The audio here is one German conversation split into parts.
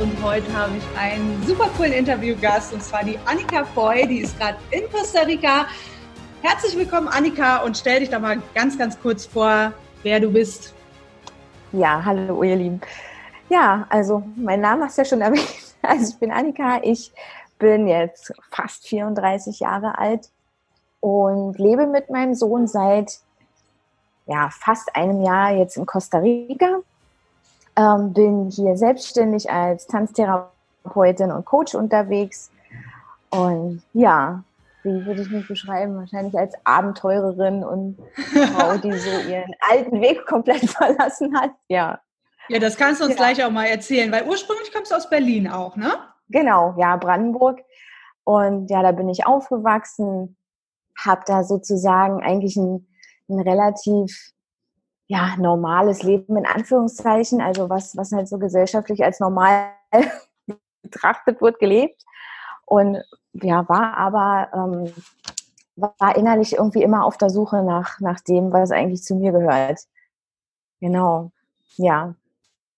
und heute habe ich einen super coolen Interviewgast und zwar die Annika Foy, die ist gerade in Costa Rica. Herzlich willkommen Annika und stell dich da mal ganz, ganz kurz vor, wer du bist. Ja, hallo ihr Lieben. Ja, also mein Name hast du ja schon erwähnt. Also ich bin Annika, ich bin jetzt fast 34 Jahre alt und lebe mit meinem Sohn seit ja, fast einem Jahr jetzt in Costa Rica. Ähm, bin hier selbstständig als Tanztherapeutin und Coach unterwegs. Und ja, wie würde ich mich beschreiben? Wahrscheinlich als Abenteurerin und Frau, die so ihren alten Weg komplett verlassen hat. Ja. Ja, das kannst du uns ja. gleich auch mal erzählen, weil ursprünglich kommst du aus Berlin auch, ne? Genau, ja, Brandenburg. Und ja, da bin ich aufgewachsen, habe da sozusagen eigentlich ein, ein relativ ja, normales Leben in Anführungszeichen, also was, was halt so gesellschaftlich als normal betrachtet wird, gelebt. Und ja, war aber, ähm, war innerlich irgendwie immer auf der Suche nach, nach dem, was eigentlich zu mir gehört. Genau, ja.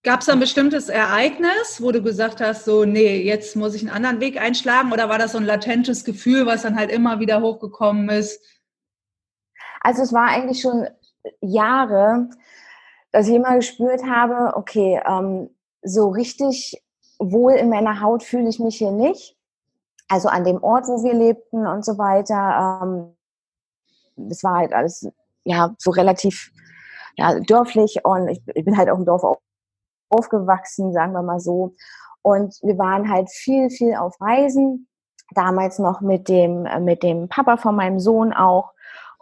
Gab es ein bestimmtes Ereignis, wo du gesagt hast, so, nee, jetzt muss ich einen anderen Weg einschlagen? Oder war das so ein latentes Gefühl, was dann halt immer wieder hochgekommen ist? Also es war eigentlich schon Jahre, dass ich immer gespürt habe, okay, ähm, so richtig wohl in meiner Haut fühle ich mich hier nicht. Also an dem Ort, wo wir lebten und so weiter. Ähm, das war halt alles ja so relativ ja, dörflich und ich, ich bin halt auch im Dorf aufgewachsen, sagen wir mal so. Und wir waren halt viel, viel auf Reisen. Damals noch mit dem, mit dem Papa von meinem Sohn auch.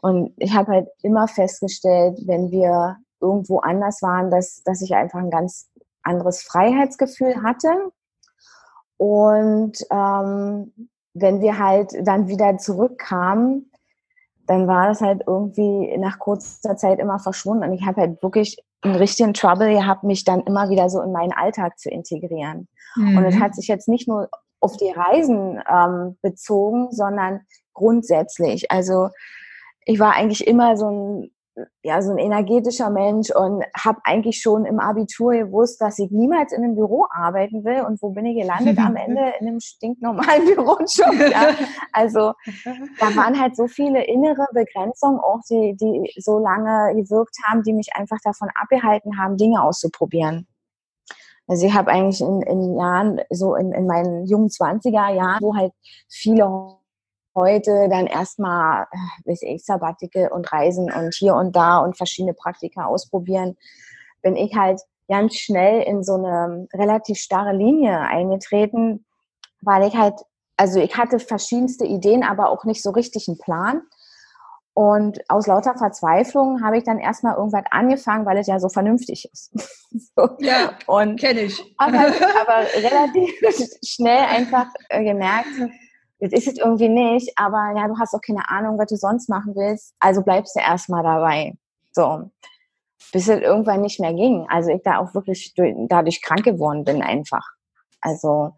Und ich habe halt immer festgestellt, wenn wir irgendwo anders waren, dass, dass ich einfach ein ganz anderes Freiheitsgefühl hatte. Und ähm, wenn wir halt dann wieder zurückkamen, dann war das halt irgendwie nach kurzer Zeit immer verschwunden. Und ich habe halt wirklich einen richtigen Trouble gehabt, mich dann immer wieder so in meinen Alltag zu integrieren. Mhm. Und es hat sich jetzt nicht nur auf die Reisen ähm, bezogen, sondern grundsätzlich. Also ich war eigentlich immer so ein ja, so ein energetischer Mensch und habe eigentlich schon im Abitur gewusst, dass ich niemals in einem Büro arbeiten will. Und wo bin ich gelandet am Ende? In einem stinknormalen Bürojob. Ja. Also da waren halt so viele innere Begrenzungen auch, die, die so lange gewirkt haben, die mich einfach davon abgehalten haben, Dinge auszuprobieren. Also ich habe eigentlich in, in Jahren, so in, in meinen jungen 20er Jahren, wo halt viele heute dann erstmal, äh, weiß ich, Sabbatical und Reisen und hier und da und verschiedene Praktika ausprobieren, bin ich halt ganz schnell in so eine relativ starre Linie eingetreten, weil ich halt, also ich hatte verschiedenste Ideen, aber auch nicht so richtig einen Plan. Und aus lauter Verzweiflung habe ich dann erstmal irgendwas angefangen, weil es ja so vernünftig ist. so. Ja, kenne ich. Aber, aber relativ schnell einfach äh, gemerkt, jetzt ist es irgendwie nicht, aber ja, du hast auch keine Ahnung, was du sonst machen willst, also bleibst du erstmal dabei. So. Bis es irgendwann nicht mehr ging. Also ich da auch wirklich dadurch krank geworden bin einfach. Also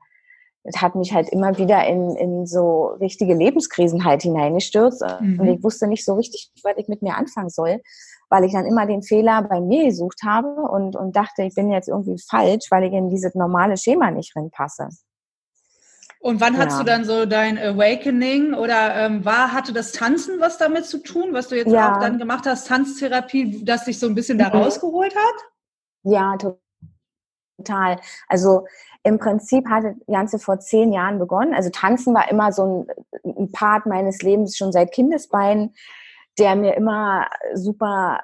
es hat mich halt immer wieder in, in so richtige Lebenskrisen halt hineingestürzt. Mhm. Und ich wusste nicht so richtig, was ich mit mir anfangen soll, weil ich dann immer den Fehler bei mir gesucht habe und, und dachte, ich bin jetzt irgendwie falsch, weil ich in dieses normale Schema nicht reinpasse. Und wann ja. hast du dann so dein Awakening oder ähm, war, hatte das Tanzen was damit zu tun, was du jetzt ja. auch dann gemacht hast, Tanztherapie, das dich so ein bisschen da mhm. rausgeholt hat? Ja, total. Also im Prinzip hatte das Ganze vor zehn Jahren begonnen. Also Tanzen war immer so ein, ein Part meines Lebens schon seit Kindesbeinen, der mir immer super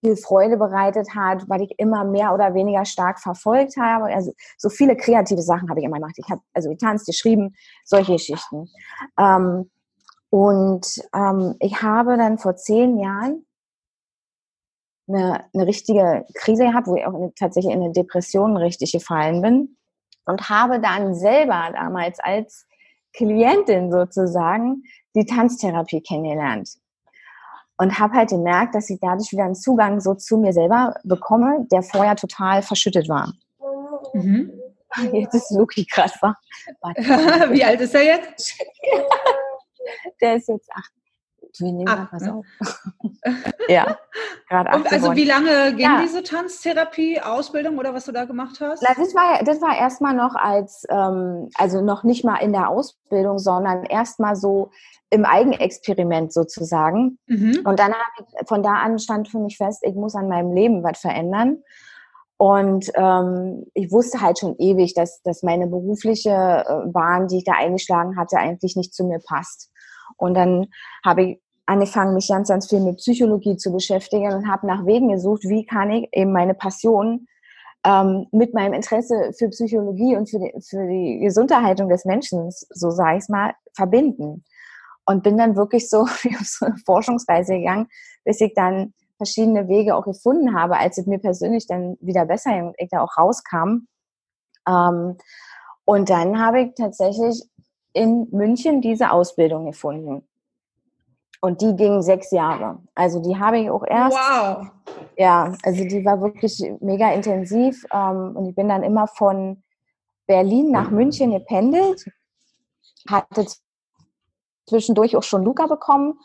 viel Freude bereitet hat, weil ich immer mehr oder weniger stark verfolgt habe. Also so viele kreative Sachen habe ich immer gemacht. Ich habe also getanzt, geschrieben, solche Geschichten. Ähm, und ähm, ich habe dann vor zehn Jahren eine, eine richtige Krise gehabt, wo ich auch eine, tatsächlich in eine Depression richtig gefallen bin und habe dann selber damals als Klientin sozusagen die Tanztherapie kennengelernt und habe halt gemerkt, dass ich dadurch wieder einen Zugang so zu mir selber bekomme, der vorher total verschüttet war. Mhm. Jetzt ist Luki gerade Wie alt ist er jetzt? der ist jetzt acht. Wir nehmen Ach, was ne? auf. ja, gerade Also wie lange ging ja. diese Tanztherapie, Ausbildung oder was du da gemacht hast? Na, das war, das war erstmal noch als, ähm, also noch nicht mal in der Ausbildung, sondern erstmal so im Eigenexperiment sozusagen. Mhm. Und dann ich, von da an stand für mich fest, ich muss an meinem Leben was verändern. Und ähm, ich wusste halt schon ewig, dass, dass meine berufliche äh, Bahn, die ich da eingeschlagen hatte, eigentlich nicht zu mir passt. Und dann habe ich angefangen, mich ganz, ganz viel mit Psychologie zu beschäftigen und habe nach Wegen gesucht, wie kann ich eben meine Passion ähm, mit meinem Interesse für Psychologie und für die, für die Gesundheitshaltung des Menschen, so sage ich es mal, verbinden. Und bin dann wirklich so auf so eine Forschungsreise gegangen, bis ich dann verschiedene Wege auch gefunden habe, als es mir persönlich dann wieder besser und ich da auch rauskam. Ähm, und dann habe ich tatsächlich in München diese Ausbildung gefunden. Und die ging sechs Jahre. Also die habe ich auch erst. Wow. Ja, also die war wirklich mega intensiv. Ähm, und ich bin dann immer von Berlin nach München gependelt. Hatte zwischendurch auch schon Luca bekommen.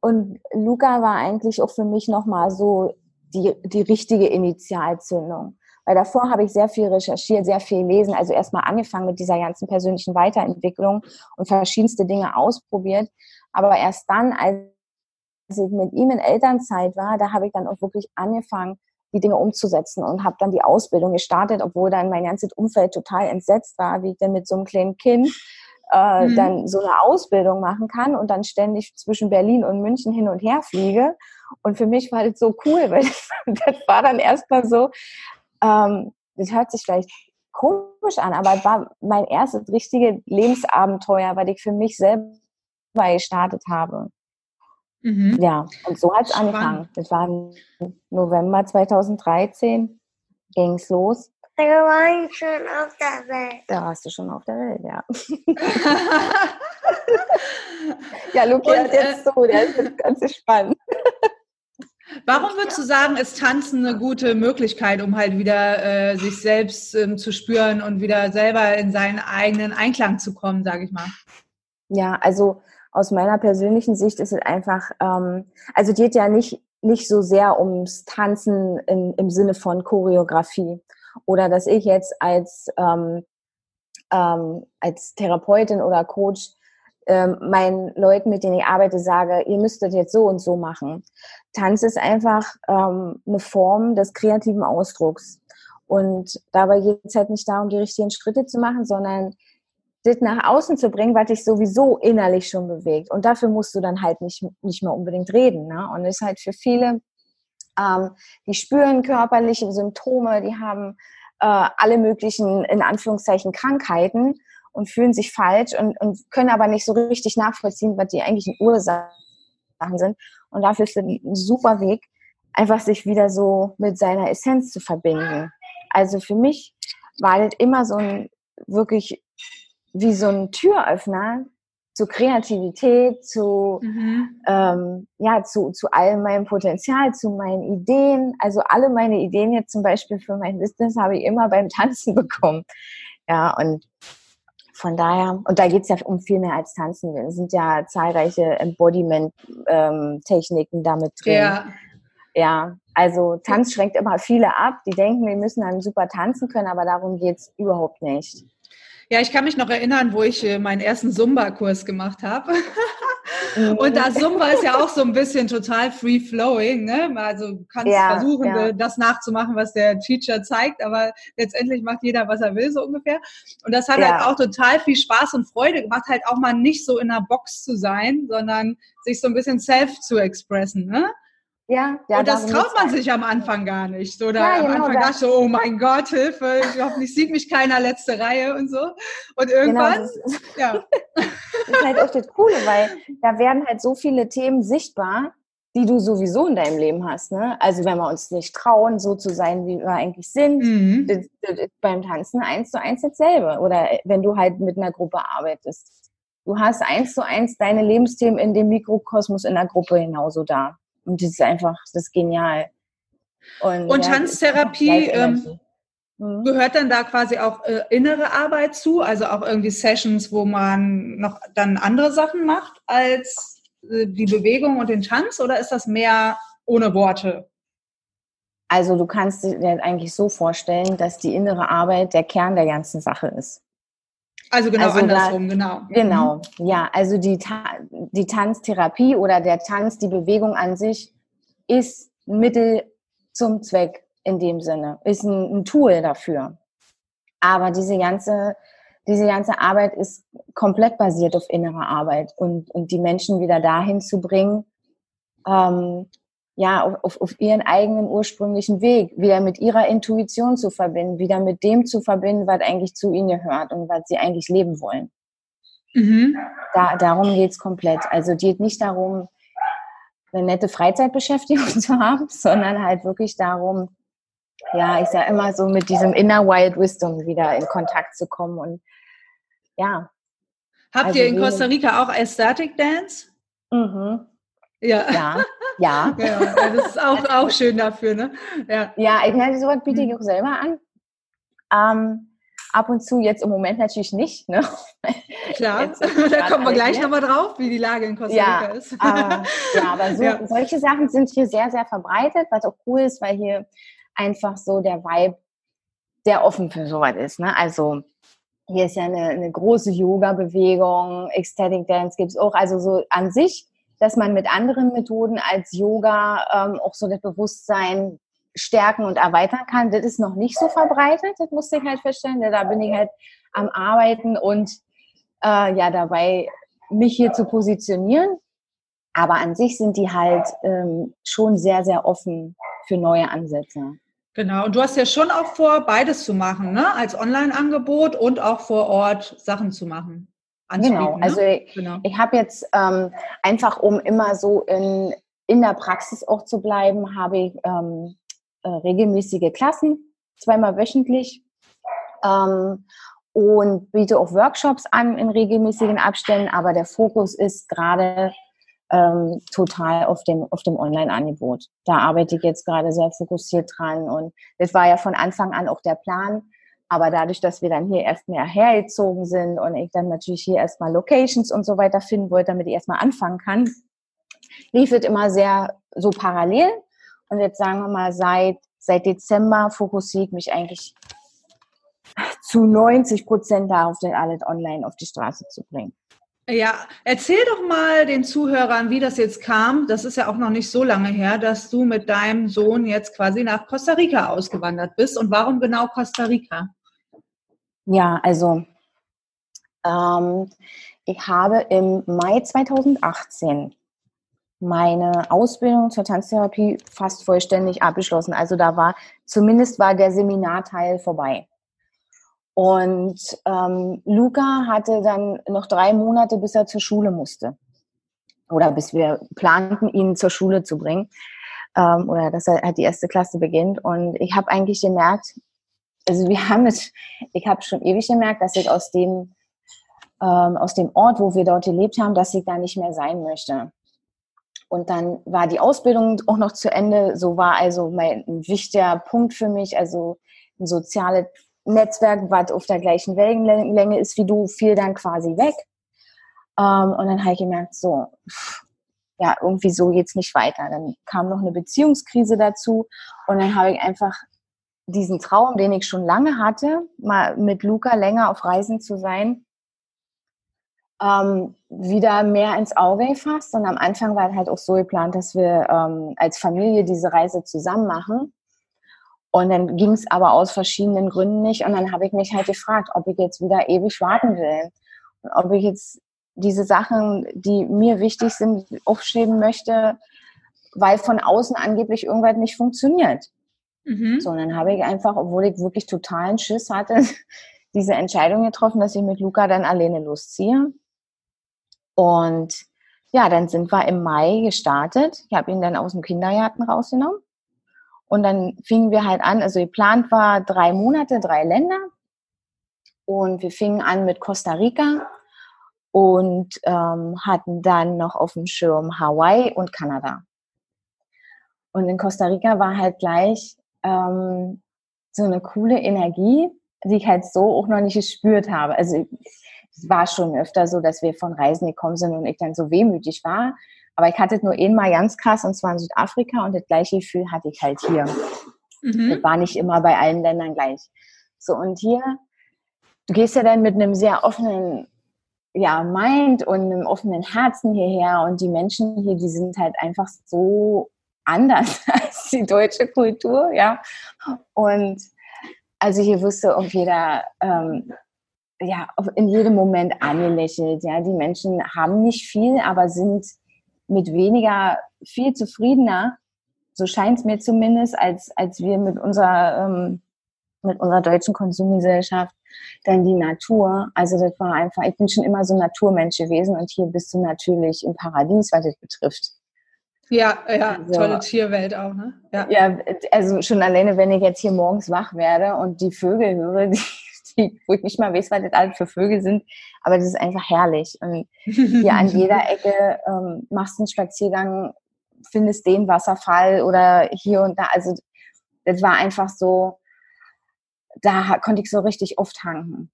Und Luca war eigentlich auch für mich nochmal so die, die richtige Initialzündung. Weil davor habe ich sehr viel recherchiert, sehr viel gelesen, also erstmal angefangen mit dieser ganzen persönlichen Weiterentwicklung und verschiedenste Dinge ausprobiert. Aber erst dann, als ich mit ihm in Elternzeit war, da habe ich dann auch wirklich angefangen, die Dinge umzusetzen und habe dann die Ausbildung gestartet, obwohl dann mein ganzes Umfeld total entsetzt war, wie ich denn mit so einem kleinen Kind äh, mhm. dann so eine Ausbildung machen kann und dann ständig zwischen Berlin und München hin und her fliege. Und für mich war das so cool, weil das war dann erstmal so, ähm, das hört sich vielleicht komisch an, aber es war mein erstes richtiges Lebensabenteuer, weil ich für mich selber gestartet habe. Mhm. Ja, und so hat es angefangen. Das war im November 2013, ging es los. Da war ich schon auf der Welt. Da warst du schon auf der Welt, ja. ja, Luki hat jetzt äh, so, der ist jetzt ganz spannend. Warum würdest du sagen, ist Tanzen eine gute Möglichkeit, um halt wieder äh, sich selbst ähm, zu spüren und wieder selber in seinen eigenen Einklang zu kommen, sage ich mal? Ja, also aus meiner persönlichen Sicht ist es einfach, ähm, also geht ja nicht, nicht so sehr ums Tanzen in, im Sinne von Choreografie oder dass ich jetzt als, ähm, ähm, als Therapeutin oder Coach ähm, meinen Leuten, mit denen ich arbeite, sage, ihr müsstet jetzt so und so machen. Tanz ist einfach ähm, eine Form des kreativen Ausdrucks. Und dabei geht es halt nicht darum, die richtigen Schritte zu machen, sondern das nach außen zu bringen, was dich sowieso innerlich schon bewegt. Und dafür musst du dann halt nicht, nicht mehr unbedingt reden. Ne? Und das ist halt für viele, ähm, die spüren körperliche Symptome, die haben äh, alle möglichen, in Anführungszeichen, Krankheiten und fühlen sich falsch und, und können aber nicht so richtig nachvollziehen, was die eigentlichen Ursachen sind. Und dafür ist es ein super Weg, einfach sich wieder so mit seiner Essenz zu verbinden. Also für mich war das immer so ein wirklich wie so ein Türöffner zu Kreativität, zu, mhm. ähm, ja, zu, zu all meinem Potenzial, zu meinen Ideen. Also alle meine Ideen jetzt zum Beispiel für mein Business habe ich immer beim Tanzen bekommen. Ja, und von daher, und da geht es ja um viel mehr als Tanzen. Es sind ja zahlreiche Embodiment-Techniken ähm, damit drin. Ja. ja, also Tanz schränkt immer viele ab, die denken, wir müssen dann super tanzen können, aber darum geht es überhaupt nicht. Ja, ich kann mich noch erinnern, wo ich äh, meinen ersten Zumba-Kurs gemacht habe. und da Zumba ist ja auch so ein bisschen total free-flowing. Ne? Also du kannst ja, versuchen, ja. das nachzumachen, was der Teacher zeigt, aber letztendlich macht jeder, was er will, so ungefähr. Und das hat ja. halt auch total viel Spaß und Freude gemacht, halt auch mal nicht so in einer Box zu sein, sondern sich so ein bisschen self zu expressen. Ne? Ja, ja, und das traut man sich am Anfang gar nicht. So, da ja, am genau, Anfang dachte ich so, oh mein Gott, Hilfe, ich hoffentlich sieht mich keiner letzte Reihe und so. Und genau, irgendwann, genau, das ist, ja. das ist halt auch das Coole, weil da werden halt so viele Themen sichtbar, die du sowieso in deinem Leben hast. Ne? Also wenn wir uns nicht trauen, so zu sein, wie wir eigentlich sind, mhm. das, das ist beim Tanzen eins zu eins dasselbe. Oder wenn du halt mit einer Gruppe arbeitest. Du hast eins zu eins deine Lebensthemen in dem Mikrokosmos in der Gruppe genauso da. Und das ist einfach, das ist genial. Und, und ja, Tanztherapie ähm, mhm. gehört dann da quasi auch äh, innere Arbeit zu, also auch irgendwie Sessions, wo man noch dann andere Sachen macht als äh, die Bewegung und den Tanz oder ist das mehr ohne Worte? Also du kannst dir eigentlich so vorstellen, dass die innere Arbeit der Kern der ganzen Sache ist. Also genau also andersrum, da, genau. Genau, mhm. ja. Also die, die Tanztherapie oder der Tanz, die Bewegung an sich ist Mittel zum Zweck in dem Sinne, ist ein, ein Tool dafür. Aber diese ganze, diese ganze Arbeit ist komplett basiert auf innere Arbeit und, und die Menschen wieder dahin zu bringen, ähm, ja, auf, auf ihren eigenen ursprünglichen Weg, wieder mit ihrer Intuition zu verbinden, wieder mit dem zu verbinden, was eigentlich zu ihnen gehört und was sie eigentlich leben wollen. Mhm. Da, darum geht's komplett. Also es geht nicht darum, eine nette Freizeitbeschäftigung zu haben, sondern halt wirklich darum, ja, ich sage immer so mit diesem Inner Wild Wisdom wieder in Kontakt zu kommen und ja. Habt also ihr in Costa Rica auch Aesthetic Dance? Mhm. Ja. Ja. Ja. ja. das ist auch, auch schön dafür, ne? Ja, ja ich meine, sowas biete ich mhm. auch selber an. Ähm, ab und zu, jetzt im Moment natürlich nicht. Ne? Klar, da kommen wir gleich nochmal drauf, wie die Lage in Costa Rica ja, ist. Aber, ja, aber so, ja. solche Sachen sind hier sehr, sehr verbreitet, was auch cool ist, weil hier einfach so der Vibe sehr offen für sowas ist. Ne? Also hier ist ja eine, eine große Yoga-Bewegung, Ecstatic Dance gibt es auch. Also so an sich dass man mit anderen Methoden als Yoga ähm, auch so das Bewusstsein stärken und erweitern kann. Das ist noch nicht so verbreitet, das musste ich halt feststellen. Da bin ich halt am Arbeiten und äh, ja dabei, mich hier zu positionieren. Aber an sich sind die halt ähm, schon sehr, sehr offen für neue Ansätze. Genau, und du hast ja schon auch vor, beides zu machen, ne? als Online-Angebot und auch vor Ort Sachen zu machen. Genau, also ne? ich, genau. ich habe jetzt ähm, einfach, um immer so in, in der Praxis auch zu bleiben, habe ich ähm, äh, regelmäßige Klassen, zweimal wöchentlich ähm, und biete auch Workshops an in regelmäßigen Abständen, aber der Fokus ist gerade ähm, total auf dem, auf dem Online-Angebot. Da arbeite ich jetzt gerade sehr fokussiert dran und das war ja von Anfang an auch der Plan, aber dadurch, dass wir dann hier erst mehr hergezogen sind und ich dann natürlich hier erstmal Locations und so weiter finden wollte, damit ich erstmal anfangen kann, lief es immer sehr so parallel. Und jetzt sagen wir mal, seit, seit Dezember fokussiere ich mich eigentlich zu 90 Prozent darauf, den alles online auf die Straße zu bringen. Ja, erzähl doch mal den Zuhörern, wie das jetzt kam. Das ist ja auch noch nicht so lange her, dass du mit deinem Sohn jetzt quasi nach Costa Rica ausgewandert bist. Und warum genau Costa Rica? Ja, also ähm, ich habe im Mai 2018 meine Ausbildung zur Tanztherapie fast vollständig abgeschlossen. Also da war, zumindest war der Seminarteil vorbei. Und ähm, Luca hatte dann noch drei Monate, bis er zur Schule musste. Oder bis wir planten, ihn zur Schule zu bringen. Ähm, oder dass er die erste Klasse beginnt. Und ich habe eigentlich gemerkt, also wir haben es, ich habe schon ewig gemerkt, dass ich aus dem, ähm, aus dem Ort, wo wir dort gelebt haben, dass ich da nicht mehr sein möchte. Und dann war die Ausbildung auch noch zu Ende. So war also mein, ein wichtiger Punkt für mich, also ein soziales Netzwerk, was auf der gleichen Wellenlänge ist wie du, fiel dann quasi weg. Ähm, und dann habe ich gemerkt, so, ja, irgendwie so geht's nicht weiter. Dann kam noch eine Beziehungskrise dazu und dann habe ich einfach diesen Traum, den ich schon lange hatte, mal mit Luca länger auf Reisen zu sein, ähm, wieder mehr ins Auge gefasst. Und am Anfang war halt auch so geplant, dass wir ähm, als Familie diese Reise zusammen machen. Und dann ging es aber aus verschiedenen Gründen nicht. Und dann habe ich mich halt gefragt, ob ich jetzt wieder ewig warten will. Und ob ich jetzt diese Sachen, die mir wichtig sind, aufschreiben möchte, weil von außen angeblich irgendwas nicht funktioniert. Mhm. So, und dann habe ich einfach, obwohl ich wirklich totalen Schiss hatte, diese Entscheidung getroffen, dass ich mit Luca dann alleine losziehe. Und ja, dann sind wir im Mai gestartet. Ich habe ihn dann aus dem Kindergarten rausgenommen. Und dann fingen wir halt an, also geplant war drei Monate, drei Länder. Und wir fingen an mit Costa Rica und ähm, hatten dann noch auf dem Schirm Hawaii und Kanada. Und in Costa Rica war halt gleich ähm, so eine coole Energie, die ich halt so auch noch nicht gespürt habe. Also es war schon öfter so, dass wir von Reisen gekommen sind und ich dann so wehmütig war. Aber ich hatte es nur einmal ganz krass und zwar in Südafrika und das gleiche Gefühl hatte ich halt hier. Mhm. Das war nicht immer bei allen Ländern gleich. So, und hier, du gehst ja dann mit einem sehr offenen ja, Mind und einem offenen Herzen hierher und die Menschen hier, die sind halt einfach so anders als die deutsche Kultur, ja. Und also hier du auf jeder, ähm, ja, in jedem Moment angelächelt, ja. Die Menschen haben nicht viel, aber sind mit weniger viel zufriedener, so scheint es mir zumindest, als, als wir mit unserer, ähm, mit unserer deutschen Konsumgesellschaft dann die Natur. Also das war einfach, ich bin schon immer so Naturmensch gewesen und hier bist du natürlich im Paradies, was das betrifft. Ja, ja, also, tolle Tierwelt auch, ne? Ja. ja, also schon alleine, wenn ich jetzt hier morgens wach werde und die Vögel höre, die, die, wo ich nicht mal weiß, was das alles für Vögel sind, aber das ist einfach herrlich. Und hier an jeder Ecke ähm, machst du einen Spaziergang, findest den Wasserfall oder hier und da. Also das war einfach so, da konnte ich so richtig oft tanken.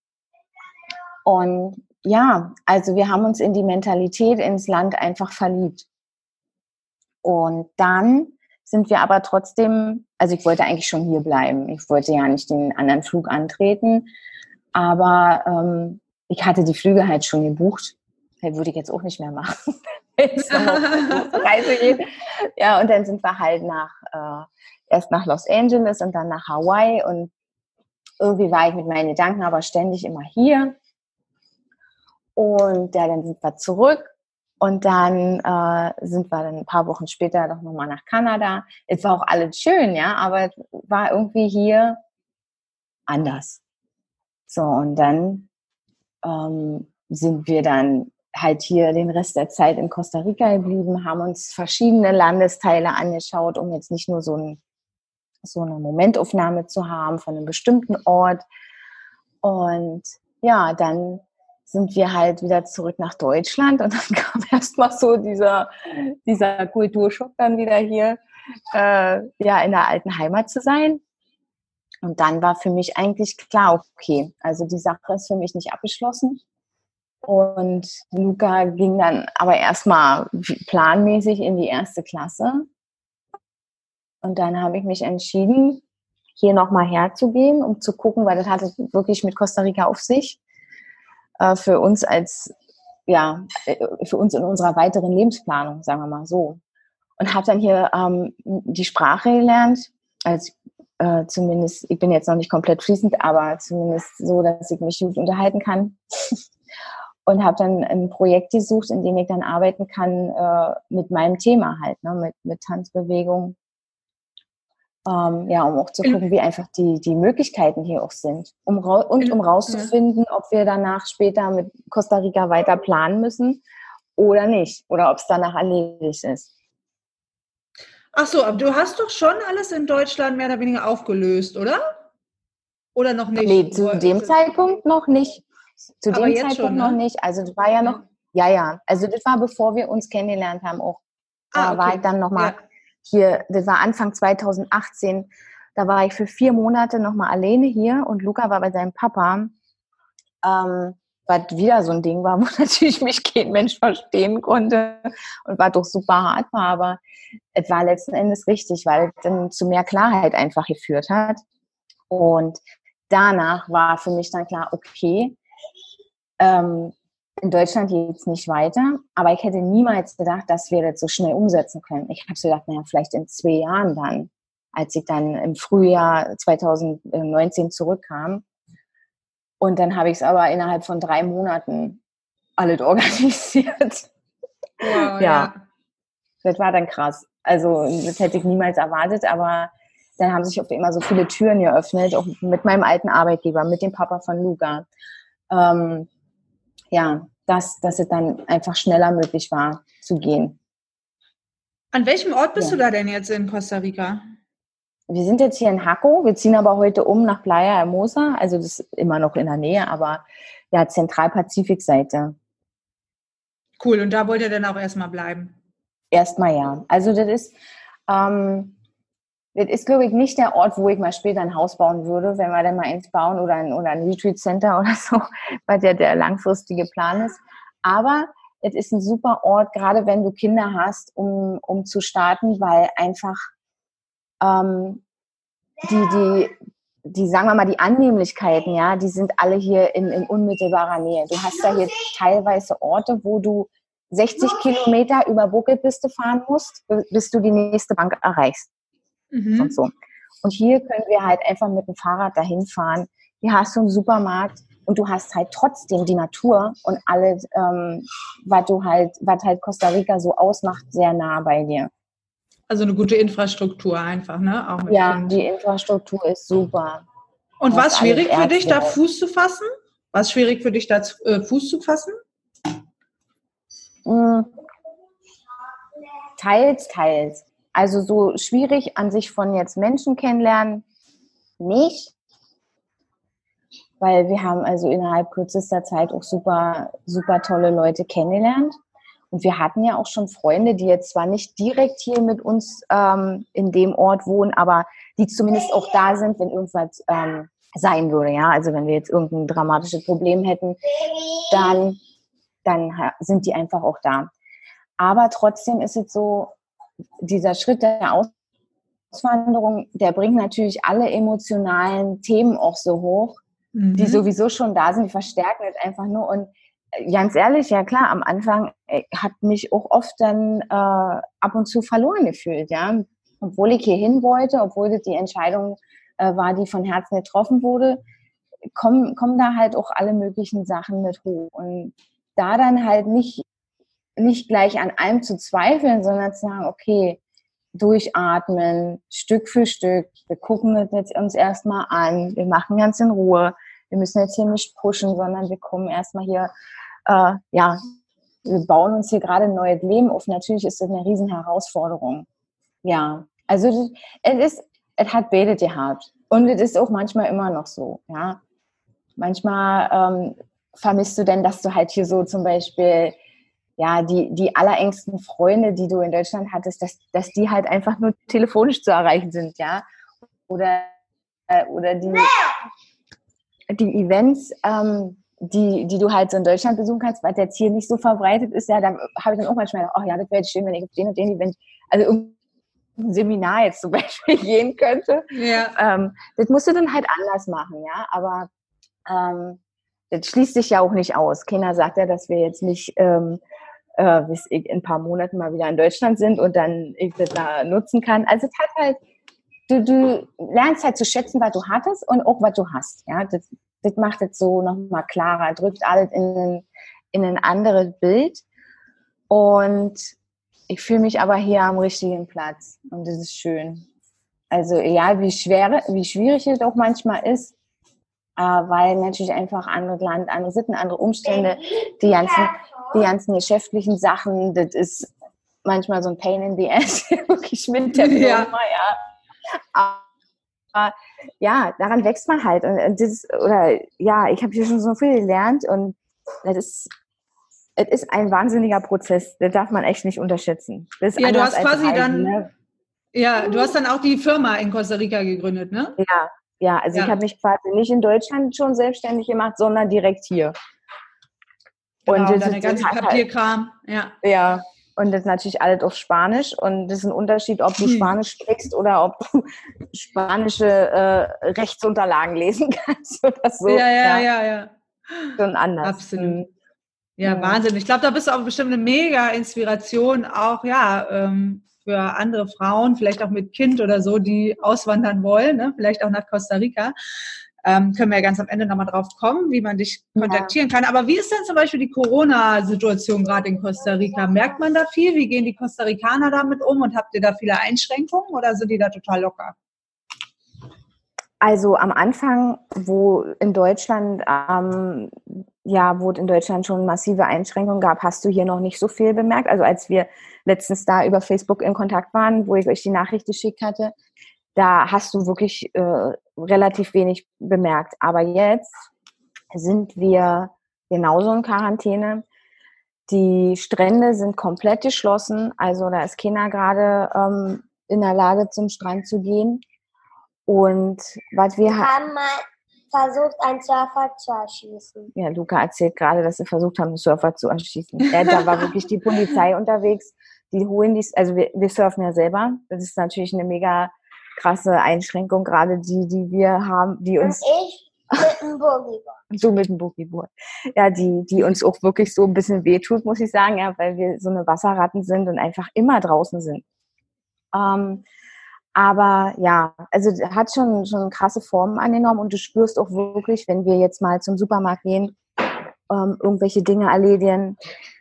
Und ja, also wir haben uns in die Mentalität, ins Land einfach verliebt. Und dann sind wir aber trotzdem, also ich wollte eigentlich schon hier bleiben. Ich wollte ja nicht den anderen Flug antreten, aber ähm, ich hatte die Flüge halt schon gebucht. Das würde ich jetzt auch nicht mehr machen. Reise geht. Ja, und dann sind wir halt nach, äh, erst nach Los Angeles und dann nach Hawaii und irgendwie war ich mit meinen Gedanken aber ständig immer hier. Und ja, dann sind wir zurück und dann äh, sind wir dann ein paar Wochen später doch nochmal nach Kanada. Es war auch alles schön, ja, aber war irgendwie hier anders. So, und dann ähm, sind wir dann halt hier den Rest der Zeit in Costa Rica geblieben, haben uns verschiedene Landesteile angeschaut, um jetzt nicht nur so, ein, so eine Momentaufnahme zu haben von einem bestimmten Ort. Und ja, dann sind wir halt wieder zurück nach Deutschland und dann kam erstmal so dieser, dieser Kulturschock dann wieder hier, äh, ja, in der alten Heimat zu sein. Und dann war für mich eigentlich klar, okay, also die Sache ist für mich nicht abgeschlossen. Und Luca ging dann aber erstmal planmäßig in die erste Klasse. Und dann habe ich mich entschieden, hier nochmal herzugehen, um zu gucken, weil das hatte wirklich mit Costa Rica auf sich äh, für uns als, ja, äh, für uns in unserer weiteren Lebensplanung, sagen wir mal so. Und habe dann hier ähm, die Sprache gelernt, als äh, zumindest, ich bin jetzt noch nicht komplett fließend, aber zumindest so, dass ich mich gut unterhalten kann. und habe dann ein Projekt gesucht, in dem ich dann arbeiten kann äh, mit meinem Thema halt, ne, mit, mit Tanzbewegung ähm, ja, um auch zu gucken, wie einfach die, die Möglichkeiten hier auch sind. Um und um rauszufinden, ob wir danach später mit Costa Rica weiter planen müssen oder nicht. Oder ob es danach erledigt ist. Ach so, aber du hast doch schon alles in Deutschland mehr oder weniger aufgelöst, oder? Oder noch nicht? Nee, zu dem Zeitpunkt noch nicht. Zu aber dem Zeitpunkt schon, ne? noch nicht. Also das war ja noch, ja, ja. Also das war bevor wir uns kennengelernt haben auch. Da ah, okay. war ich dann nochmal ja hier, das war Anfang 2018, da war ich für vier Monate nochmal alleine hier und Luca war bei seinem Papa, ähm, was wieder so ein Ding war, wo natürlich mich kein Mensch verstehen konnte und war doch super hart war, aber es war letzten Endes richtig, weil es dann zu mehr Klarheit einfach geführt hat. Und danach war für mich dann klar, okay, ähm, in Deutschland geht es nicht weiter, aber ich hätte niemals gedacht, dass wir das so schnell umsetzen können. Ich habe so gedacht, naja, vielleicht in zwei Jahren dann, als ich dann im Frühjahr 2019 zurückkam. Und dann habe ich es aber innerhalb von drei Monaten alles organisiert. Wow, ja. ja. Das war dann krass. Also das hätte ich niemals erwartet, aber dann haben sich auf immer so viele Türen geöffnet, auch mit meinem alten Arbeitgeber, mit dem Papa von Luca. Ähm, ja, dass, dass es dann einfach schneller möglich war zu gehen. An welchem Ort bist ja. du da denn jetzt in Costa Rica? Wir sind jetzt hier in Jaco, wir ziehen aber heute um nach Playa Hermosa, also das ist immer noch in der Nähe, aber ja, Zentralpazifikseite. Cool, und da wollt ihr dann auch erstmal bleiben? Erstmal ja. Also das ist, ähm, das ist, glaube ich, nicht der Ort, wo ich mal später ein Haus bauen würde, wenn wir dann mal eins bauen oder ein, oder ein Retreat Center oder so, weil der der langfristige Plan ist. Aber es ist ein super Ort, gerade wenn du Kinder hast, um, um zu starten, weil einfach ähm, die, die, die, sagen wir mal, die Annehmlichkeiten, ja, die sind alle hier in, in unmittelbarer Nähe. Du hast da hier teilweise Orte, wo du 60 Kilometer über Buckelpiste fahren musst, bis du die nächste Bank erreichst. Mhm. Und so. Und hier können wir halt einfach mit dem Fahrrad dahin fahren. Hier hast du einen Supermarkt und du hast halt trotzdem die Natur und alles, ähm, was du halt, was halt Costa Rica so ausmacht, sehr nah bei dir. Also eine gute Infrastruktur einfach, ne? ja, kind. die Infrastruktur ist super. Und war es schwierig für dich, da Fuß zu fassen? War es schwierig für dich, da äh, Fuß zu fassen? Mm. Teils, teils. Also so schwierig an sich von jetzt Menschen kennenlernen, nicht. Weil wir haben also innerhalb kürzester Zeit auch super, super tolle Leute kennengelernt. Und wir hatten ja auch schon Freunde, die jetzt zwar nicht direkt hier mit uns ähm, in dem Ort wohnen, aber die zumindest auch da sind, wenn irgendwas ähm, sein würde. Ja, also wenn wir jetzt irgendein dramatisches Problem hätten, dann, dann sind die einfach auch da. Aber trotzdem ist es so, dieser Schritt der Auswanderung, der bringt natürlich alle emotionalen Themen auch so hoch, mhm. die sowieso schon da sind, die verstärken es einfach nur. Und äh, ganz ehrlich, ja klar, am Anfang äh, hat mich auch oft dann äh, ab und zu verloren gefühlt, ja. Obwohl ich hier hin wollte, obwohl das die Entscheidung äh, war, die von Herzen getroffen wurde, kommen, kommen da halt auch alle möglichen Sachen mit hoch. Und da dann halt nicht nicht gleich an allem zu zweifeln, sondern zu sagen, okay, durchatmen, Stück für Stück. Wir gucken das jetzt uns erstmal an. Wir machen ganz in Ruhe. Wir müssen jetzt hier nicht pushen, sondern wir kommen erstmal hier, äh, ja, wir bauen uns hier gerade ein neues Leben auf. Natürlich ist das eine riesen Herausforderung. Ja, also es ist, es hat betet gehabt. Und es ist auch manchmal immer noch so, ja. Manchmal ähm, vermisst du denn, dass du halt hier so zum Beispiel ja, die, die allerengsten Freunde, die du in Deutschland hattest, dass, dass die halt einfach nur telefonisch zu erreichen sind, ja. Oder, äh, oder die, die Events, ähm, die, die du halt so in Deutschland besuchen kannst, weil jetzt hier nicht so verbreitet ist, ja, da habe ich dann auch manchmal gedacht, oh ja, das wäre schön, wenn ich auf den und den Event, also irgendein Seminar jetzt zum Beispiel gehen könnte. Ja. Ähm, das musst du dann halt anders machen, ja, aber ähm, das schließt sich ja auch nicht aus. Keiner sagt ja, dass wir jetzt nicht ähm, äh, bis ich in ein paar Monaten mal wieder in Deutschland sind und dann ich das da nutzen kann. Also es hat halt, du, du lernst halt zu schätzen, was du hattest und auch was du hast. Ja, das, das macht es so nochmal klarer, drückt alles in in ein anderes Bild. Und ich fühle mich aber hier am richtigen Platz und das ist schön. Also egal wie schwer, wie schwierig es auch manchmal ist, äh, weil natürlich einfach andere Land, andere Sitten, andere Umstände, die ganzen die ganzen geschäftlichen Sachen, das ist manchmal so ein Pain in the ass, wirklich mit der Firma, ja. ja. Aber ja, daran wächst man halt. Und das, oder ja, ich habe hier schon so viel gelernt und das ist, es ist ein wahnsinniger Prozess. Das darf man echt nicht unterschätzen. ja, du hast quasi Reisen, dann, ne? ja, du hast dann auch die Firma in Costa Rica gegründet, ne? Ja, ja, also ja. ich habe mich quasi nicht in Deutschland schon selbstständig gemacht, sondern direkt hier. Genau, und deine ganze halt Papierkram, ja. Ja, und das ist natürlich alles auf Spanisch und das ist ein Unterschied, ob du hm. Spanisch sprichst oder ob du spanische äh, Rechtsunterlagen lesen kannst oder so. Ja, ja, ja, ja. ja. Schon anders. Absolut. Hm. Ja, ja, Wahnsinn. Ich glaube, da bist du auch bestimmt eine mega Inspiration, auch ja, ähm, für andere Frauen, vielleicht auch mit Kind oder so, die auswandern wollen, ne? vielleicht auch nach Costa Rica. Ähm, können wir ja ganz am Ende nochmal drauf kommen, wie man dich kontaktieren ja. kann. Aber wie ist denn zum Beispiel die Corona-Situation gerade in Costa Rica? Merkt man da viel? Wie gehen die Costa Ricaner damit um? Und habt ihr da viele Einschränkungen oder sind die da total locker? Also am Anfang, wo in Deutschland, ähm, ja, wo in Deutschland schon massive Einschränkungen gab, hast du hier noch nicht so viel bemerkt. Also als wir letztens da über Facebook in Kontakt waren, wo ich euch die Nachricht geschickt hatte, da hast du wirklich äh, relativ wenig bemerkt. Aber jetzt sind wir genauso in Quarantäne. Die Strände sind komplett geschlossen. Also da ist keiner gerade ähm, in der Lage, zum Strand zu gehen. Und was wir Wir haben mal versucht, einen Surfer zu erschießen. Ja, Luca erzählt gerade, dass sie versucht haben, einen Surfer zu erschießen. Ja, da war wirklich die Polizei unterwegs. Die holen die, also wir, wir surfen ja selber. Das ist natürlich eine mega krasse Einschränkung, gerade die, die wir haben, die Und uns, ich mit dem Boogieboard. so mit dem Boogieboard, ja, die, die uns auch wirklich so ein bisschen wehtut, muss ich sagen, ja, weil wir so eine Wasserratten sind und einfach immer draußen sind. Ähm, aber ja, also hat schon, schon krasse Formen angenommen und du spürst auch wirklich, wenn wir jetzt mal zum Supermarkt gehen, ähm, irgendwelche Dinge erledigen,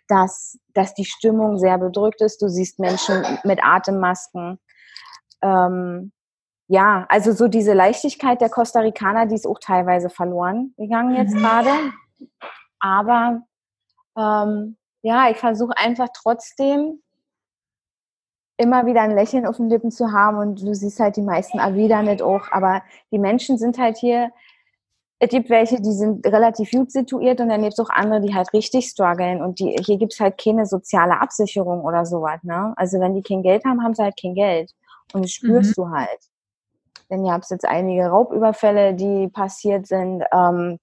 dass, dass die Stimmung sehr bedrückt ist. Du siehst Menschen mit Atemmasken. Ähm, ja, also so diese Leichtigkeit der Costa Ricaner, die ist auch teilweise verloren gegangen jetzt Mhm. gerade. Aber ähm, ja, ich versuche einfach trotzdem immer wieder ein Lächeln auf den Lippen zu haben und du siehst halt die meisten erwidern nicht auch, aber die Menschen sind halt hier, es gibt welche, die sind relativ gut situiert und dann gibt es auch andere, die halt richtig strugglen und die, hier gibt es halt keine soziale Absicherung oder sowas, ne? Also wenn die kein Geld haben, haben sie halt kein Geld und das spürst du halt. Denn hier es jetzt einige Raubüberfälle, die passiert sind, ähm,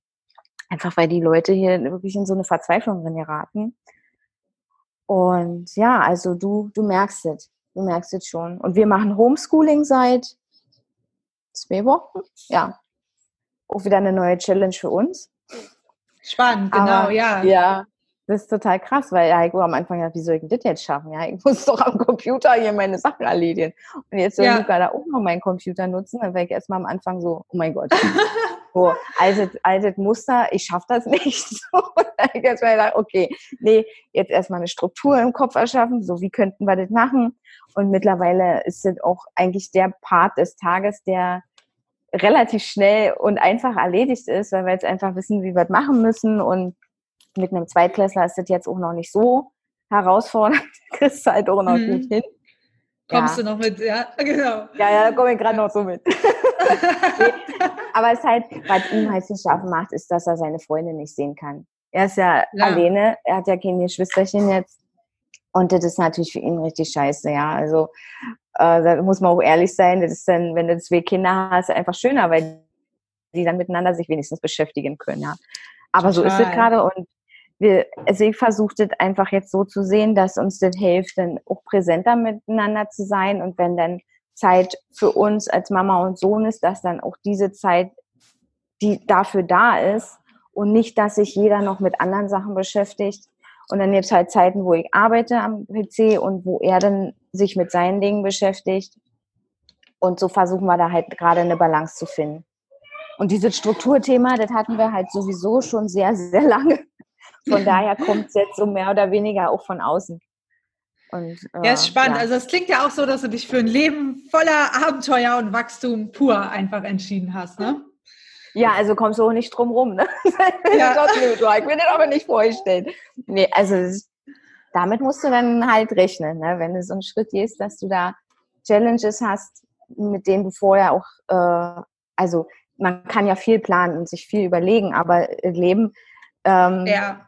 einfach weil die Leute hier wirklich in so eine Verzweiflung drin geraten. Und ja, also du, du merkst es. Du merkst es schon. Und wir machen Homeschooling seit zwei Wochen. Ja. Auch wieder eine neue Challenge für uns. Spannend, genau, Aber, ja. Ja. Das ist total krass, weil ja, ich war am Anfang gedacht, wie soll ich denn das jetzt schaffen? Ja, ich muss doch am Computer hier meine Sachen erledigen. Und jetzt soll Ja. Luca da auch noch meinen Computer nutzen. Dann war ich erstmal am Anfang so, oh mein Gott. So, altes, altes Muster, ich schaffe das nicht. So, und dann ich erstmal gedacht, okay, nee, jetzt erstmal eine Struktur im Kopf erschaffen, so wie könnten wir das machen? Und mittlerweile ist das auch eigentlich der Part des Tages, der relativ schnell und einfach erledigt ist, weil wir jetzt einfach wissen, wie wir das machen müssen. Und mit einem Zweitklässler ist das jetzt auch noch nicht so herausfordernd. Kriegst du halt auch noch Mhm. gut hin. Kommst ja. du noch mit, ja, genau. Ja, ja, da komme ich gerade noch so mit. Aber es ist halt, was ihm halt zu schaffen macht, ist, dass er seine Freunde nicht sehen kann. Er ist ja, Ja. alleine, er hat ja kein Geschwisterchen jetzt. Und das ist natürlich für ihn richtig scheiße, ja. Also äh, da muss man auch ehrlich sein, das ist dann, wenn du zwei Kinder hast, einfach schöner, weil die dann miteinander sich wenigstens beschäftigen können, ja. Aber so ist es Total. gerade und wir, also ich versuche das einfach jetzt so zu sehen, dass uns das hilft, dann auch präsenter miteinander zu sein und wenn dann Zeit für uns als Mama und Sohn ist, dass dann auch diese Zeit, die dafür da ist und nicht, dass sich jeder noch mit anderen Sachen beschäftigt. Und dann es halt Zeiten, wo ich arbeite am PC und wo er dann sich mit seinen Dingen beschäftigt. Und so versuchen wir da halt gerade eine Balance zu finden. Und dieses Strukturthema, das hatten wir halt sowieso schon sehr, sehr lange. Von daher kommt es jetzt so mehr oder weniger auch von außen. Und, äh, Ja, ist spannend. ja. Also es klingt ja auch so, dass du dich für ein Leben voller Abenteuer und Wachstum pur einfach entschieden hast, ne? Ja, also kommst du auch nicht drum rum, ne? Ja. Ich mir das aber nicht vorstellen. Nee, also damit musst du dann halt rechnen, ne? wenn du so einen Schritt gehst, dass du da Challenges hast, mit denen du vorher auch, äh, also man kann ja viel planen und sich viel überlegen, aber Leben ähm, Ja,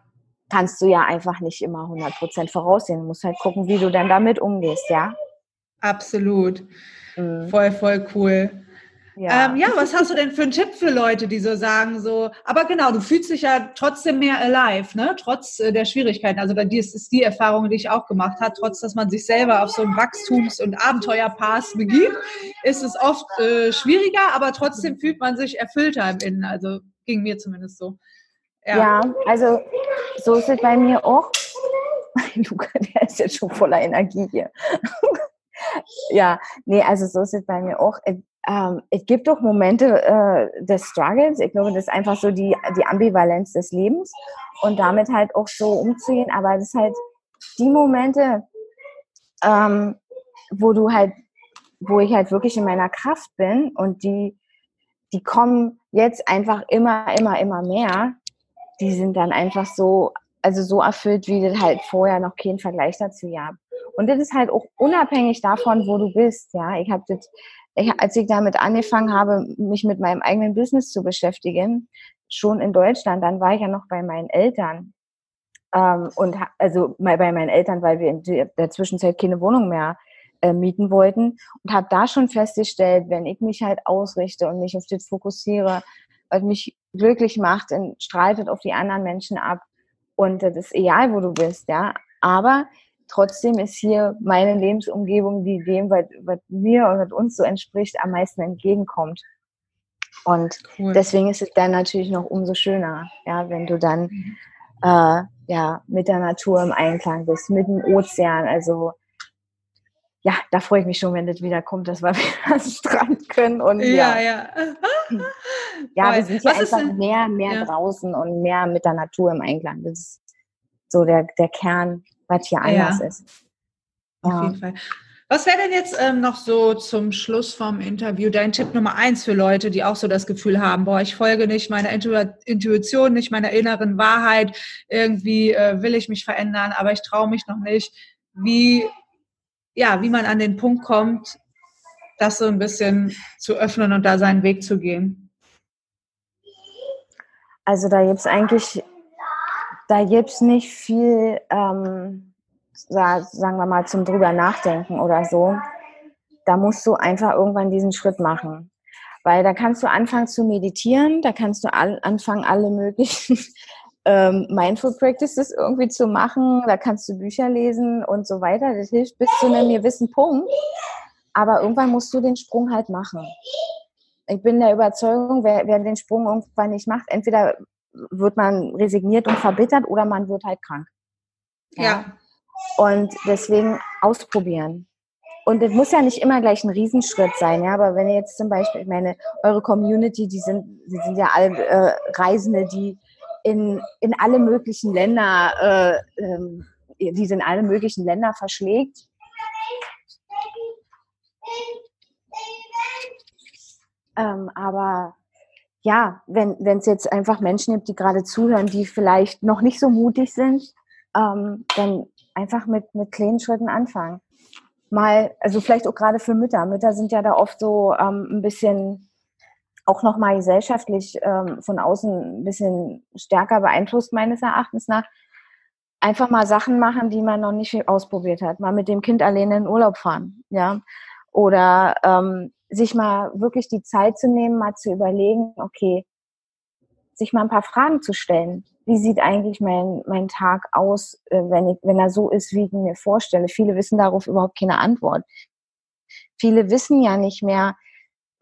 kannst du ja einfach nicht immer 100% voraussehen. Du musst halt gucken, wie du dann damit umgehst, ja? absolut. Mhm. Voll, voll cool. Ja. Ähm, ja, was hast du denn für einen Tipp für Leute, die so sagen, so, aber genau, du fühlst dich ja trotzdem mehr alive, ne? Trotz äh, der Schwierigkeiten. Also das ist die Erfahrung, die ich auch gemacht habe, trotz dass man sich selber auf so einen Wachstums- und Abenteuerpass begibt, ist es oft äh, schwieriger, aber trotzdem fühlt man sich erfüllter im Innen. Also ging mir zumindest so. Ja. also so ist es bei mir auch. Luca, der ist jetzt schon voller Energie hier. ja, nee, also so ist es bei mir auch. Es, ähm, es gibt doch Momente äh, des Struggles. Ich glaube, das ist einfach so die, die Ambivalenz des Lebens und damit halt auch so umzugehen. Aber das ist halt die Momente, ähm, wo du halt, wo ich halt wirklich in meiner Kraft bin und die, die kommen jetzt einfach immer, immer, immer mehr die sind dann einfach so, also so erfüllt, wie das halt vorher noch keinen Vergleich dazu gab. Und das ist halt auch unabhängig davon, wo du bist, ja. Ich habe das, ich, als ich damit angefangen habe, mich mit meinem eigenen Business zu beschäftigen, schon in Deutschland, dann war ich ja noch bei meinen Eltern. Ähm, und also mal bei meinen Eltern, weil wir in der der Zwischenzeit keine Wohnung mehr äh, mieten wollten und habe da schon festgestellt, wenn ich mich halt ausrichte und mich auf das fokussiere, was mich glücklich macht, strahlt es auf die anderen Menschen ab und das ist egal, wo du bist, ja. Aber trotzdem ist hier meine Lebensumgebung, die dem, was, was mir und was uns so entspricht, am meisten entgegenkommt. Und cool. deswegen ist es dann natürlich noch umso schöner, ja, wenn du dann mhm. äh, ja mit der Natur im Einklang bist, mit dem Ozean. Also ja, da freue ich mich schon, wenn das wieder kommt, dass wir wieder an den Strand können. Und ja, ja. Ja, ja wir sind ja einfach mehr, mehr ja. draußen und mehr mit der Natur im Einklang. Das ist so der, der Kern, was hier anders ja. ist. Auf jeden Fall. Was wäre denn jetzt ähm, noch so zum Schluss vom Interview dein Tipp Nummer eins für Leute, die auch so das Gefühl haben, boah, ich folge nicht meiner Intuition, nicht meiner inneren Wahrheit, irgendwie äh, will ich mich verändern, aber ich traue mich noch nicht. Wie, ja, wie man an den Punkt kommt, das so ein bisschen zu öffnen und da seinen Weg zu gehen? Also da gibt es eigentlich, da gibt nicht viel, ähm, sagen wir mal, zum drüber nachdenken oder so, da musst du einfach irgendwann diesen Schritt machen. Weil da kannst du anfangen zu meditieren, da kannst du anfangen, alle möglichen ähm, Mindful Practices irgendwie zu machen, da kannst du Bücher lesen und so weiter. Das hilft bis zu einem gewissen Punkt. Aber irgendwann musst du den Sprung halt machen. Ich bin der Überzeugung, wer, wer den Sprung irgendwann nicht macht, entweder wird man resigniert und verbittert oder man wird halt krank. ja. ja. Und deswegen ausprobieren. Und es muss ja nicht immer gleich ein Riesenschritt sein, ja. Aber wenn ihr jetzt zum Beispiel, ich meine, eure Community, die sind, die sind ja alle äh, Reisende, die in, in alle möglichen Länder, äh, ähm, die sind in alle möglichen Länder verschlägt. Ähm, aber ja, wenn es jetzt einfach Menschen gibt, die gerade zuhören, die vielleicht noch nicht so mutig sind, ähm, dann einfach mit, mit kleinen Schritten anfangen. Mal, also vielleicht auch gerade für Mütter. Mütter sind ja da oft so ähm, ein bisschen auch nochmal gesellschaftlich ähm, von außen ein bisschen stärker beeinflusst, meines Erachtens nach. Einfach mal Sachen machen, die man noch nicht ausprobiert hat. Mal mit dem Kind alleine in Urlaub fahren, ja. Oder ähm, sich mal wirklich die Zeit zu nehmen, mal zu überlegen, okay, sich mal ein paar Fragen zu stellen wie sieht eigentlich mein, mein Tag aus, äh, wenn, ich, wenn er so ist, wie ich mir vorstelle. Viele wissen darauf überhaupt keine Antwort. Viele wissen ja nicht mehr,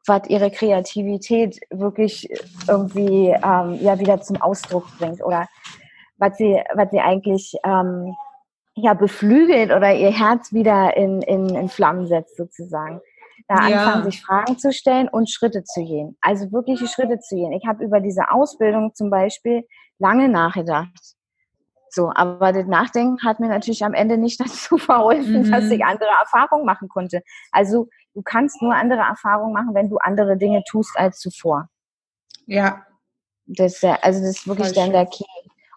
was ihre Kreativität wirklich irgendwie ähm, ja wieder zum Ausdruck bringt oder was sie, was sie eigentlich ähm, ja beflügelt oder ihr Herz wieder in, in, in Flammen setzt sozusagen da ja. anfangen, sich Fragen zu stellen und Schritte zu gehen. Also wirkliche Schritte zu gehen. Ich habe über diese Ausbildung zum Beispiel lange nachgedacht. So, aber das Nachdenken hat mir natürlich am Ende nicht dazu verholfen, mhm. dass ich andere Erfahrungen machen konnte. Also du kannst nur andere Erfahrungen machen, wenn du andere Dinge tust als zuvor. Ja. Das der, also das ist wirklich dann der Key.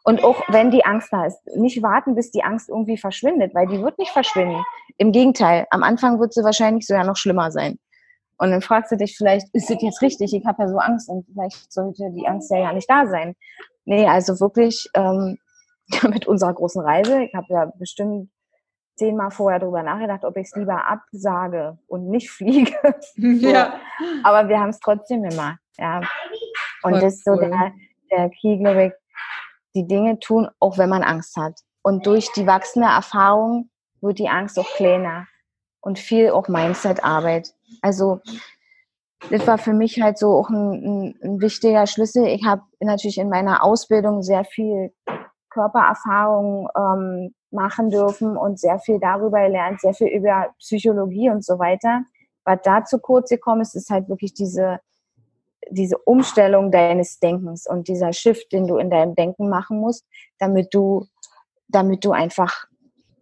Und auch wenn die Angst da ist, nicht warten, bis die Angst irgendwie verschwindet, weil die wird nicht verschwinden. Im Gegenteil, am Anfang wird sie wahrscheinlich sogar noch schlimmer sein. Und dann fragst du dich vielleicht, ist das jetzt richtig? Ich habe ja so Angst und vielleicht sollte die Angst ja ja nicht da sein. Nee, also wirklich ähm, mit unserer großen Reise, ich habe ja bestimmt zehnmal vorher darüber nachgedacht, ob ich es lieber absage und nicht fliege. Ja. Aber wir haben es trotzdem gemacht. Ja. Und Voll das ist so cool. der, der Key, glaube ich, die Dinge tun, auch wenn man Angst hat. Und durch die wachsende Erfahrung wird die Angst auch kleiner und viel auch Mindset-Arbeit. Also das war für mich halt so auch ein, ein, ein wichtiger Schlüssel. Ich habe natürlich in meiner Ausbildung sehr viel Körpererfahrung ähm, machen dürfen und sehr viel darüber gelernt, sehr viel über Psychologie und so weiter. Was da zu kurz gekommen ist, ist halt wirklich diese diese Umstellung deines Denkens und dieser Shift, den du in deinem Denken machen musst, damit du, damit du einfach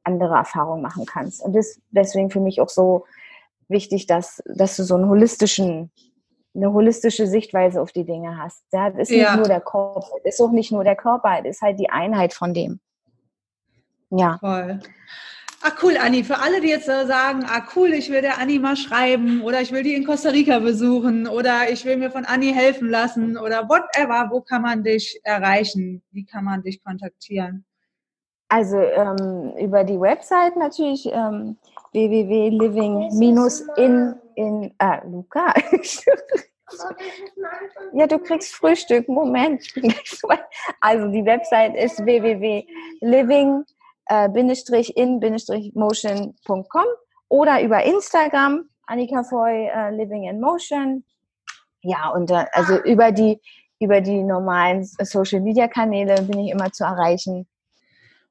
andere Erfahrungen machen kannst. Und das deswegen für mich auch so wichtig, dass, dass du so einen holistischen, eine holistische Sichtweise auf die Dinge hast. Ja, das ist ja. nicht nur der Kopf, das ist auch nicht nur der Körper, das ist halt die Einheit von dem. Ja. Voll. Ah, cool, Anni. Für alle, die jetzt sagen, ah, cool, ich will der Anni mal schreiben oder ich will die in Costa Rica besuchen oder ich will mir von Anni helfen lassen oder whatever, wo kann man dich erreichen? Wie kann man dich kontaktieren? Also ähm, über die Website natürlich ähm, www.living-in in äh, Luca. ja, du kriegst Frühstück. Moment, ich bin gleich vorbei. Also die Website ist www.living-in-motion.com oder über Instagram Annika Foy uh, Living in Motion. Ja, und uh, also über die über die normalen Social Media Kanäle bin ich immer zu erreichen.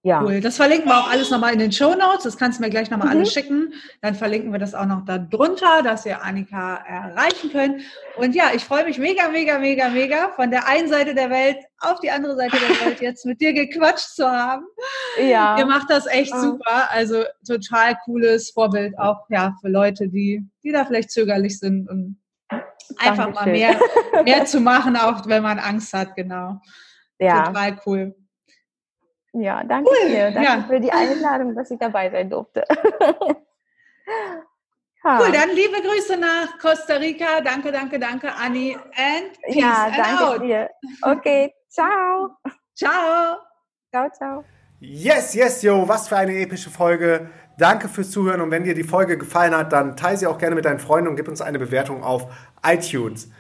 Ja. Cool. Das verlinken wir auch alles nochmal in den Show Notes. Das kannst du mir gleich nochmal mhm. alles schicken. Dann verlinken wir das auch noch da drunter, dass ihr Annika erreichen könnt. Und ja, ich freue mich mega, mega, mega, mega von der einen Seite der Welt auf die andere Seite der Welt jetzt mit dir gequatscht zu haben. Ja. Ihr macht das echt super. Also total cooles Vorbild auch ja für Leute, die, die da vielleicht zögerlich sind und einfach Dankeschön. mal mehr, mehr zu machen, auch wenn man Angst hat, genau. Ja. Total cool. Ja, danke cool. dir. Danke ja. für die Einladung, dass ich dabei sein durfte. ja. Cool, dann liebe Grüße nach Costa Rica. Danke, danke, danke, Anni. And peace ja, danke out. dir. Okay, ciao. Ciao. Ciao, ciao. Yes, yes, yo, was für eine epische Folge. Danke fürs Zuhören und wenn dir die Folge gefallen hat, dann teile sie auch gerne mit deinen Freunden und gib uns eine Bewertung auf iTunes.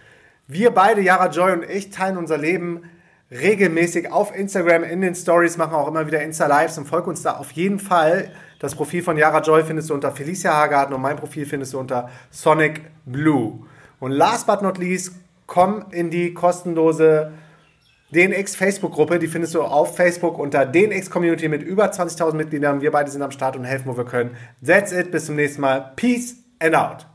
Wir beide, Yara Joy und ich, teilen unser Leben regelmäßig auf Instagram in den Stories, machen auch immer wieder Insta-Lives und folg uns da auf jeden Fall. Das Profil von Yara Joy findest du unter Felicia Hagarten und mein Profil findest du unter Sonic Blue. Und last but not least, komm in die kostenlose DNX Facebook-Gruppe. Die findest du auf Facebook unter DNX Community mit über 20.000 Mitgliedern. Wir beide sind am Start und helfen, wo wir können. That's it. Bis zum nächsten Mal. Peace and out.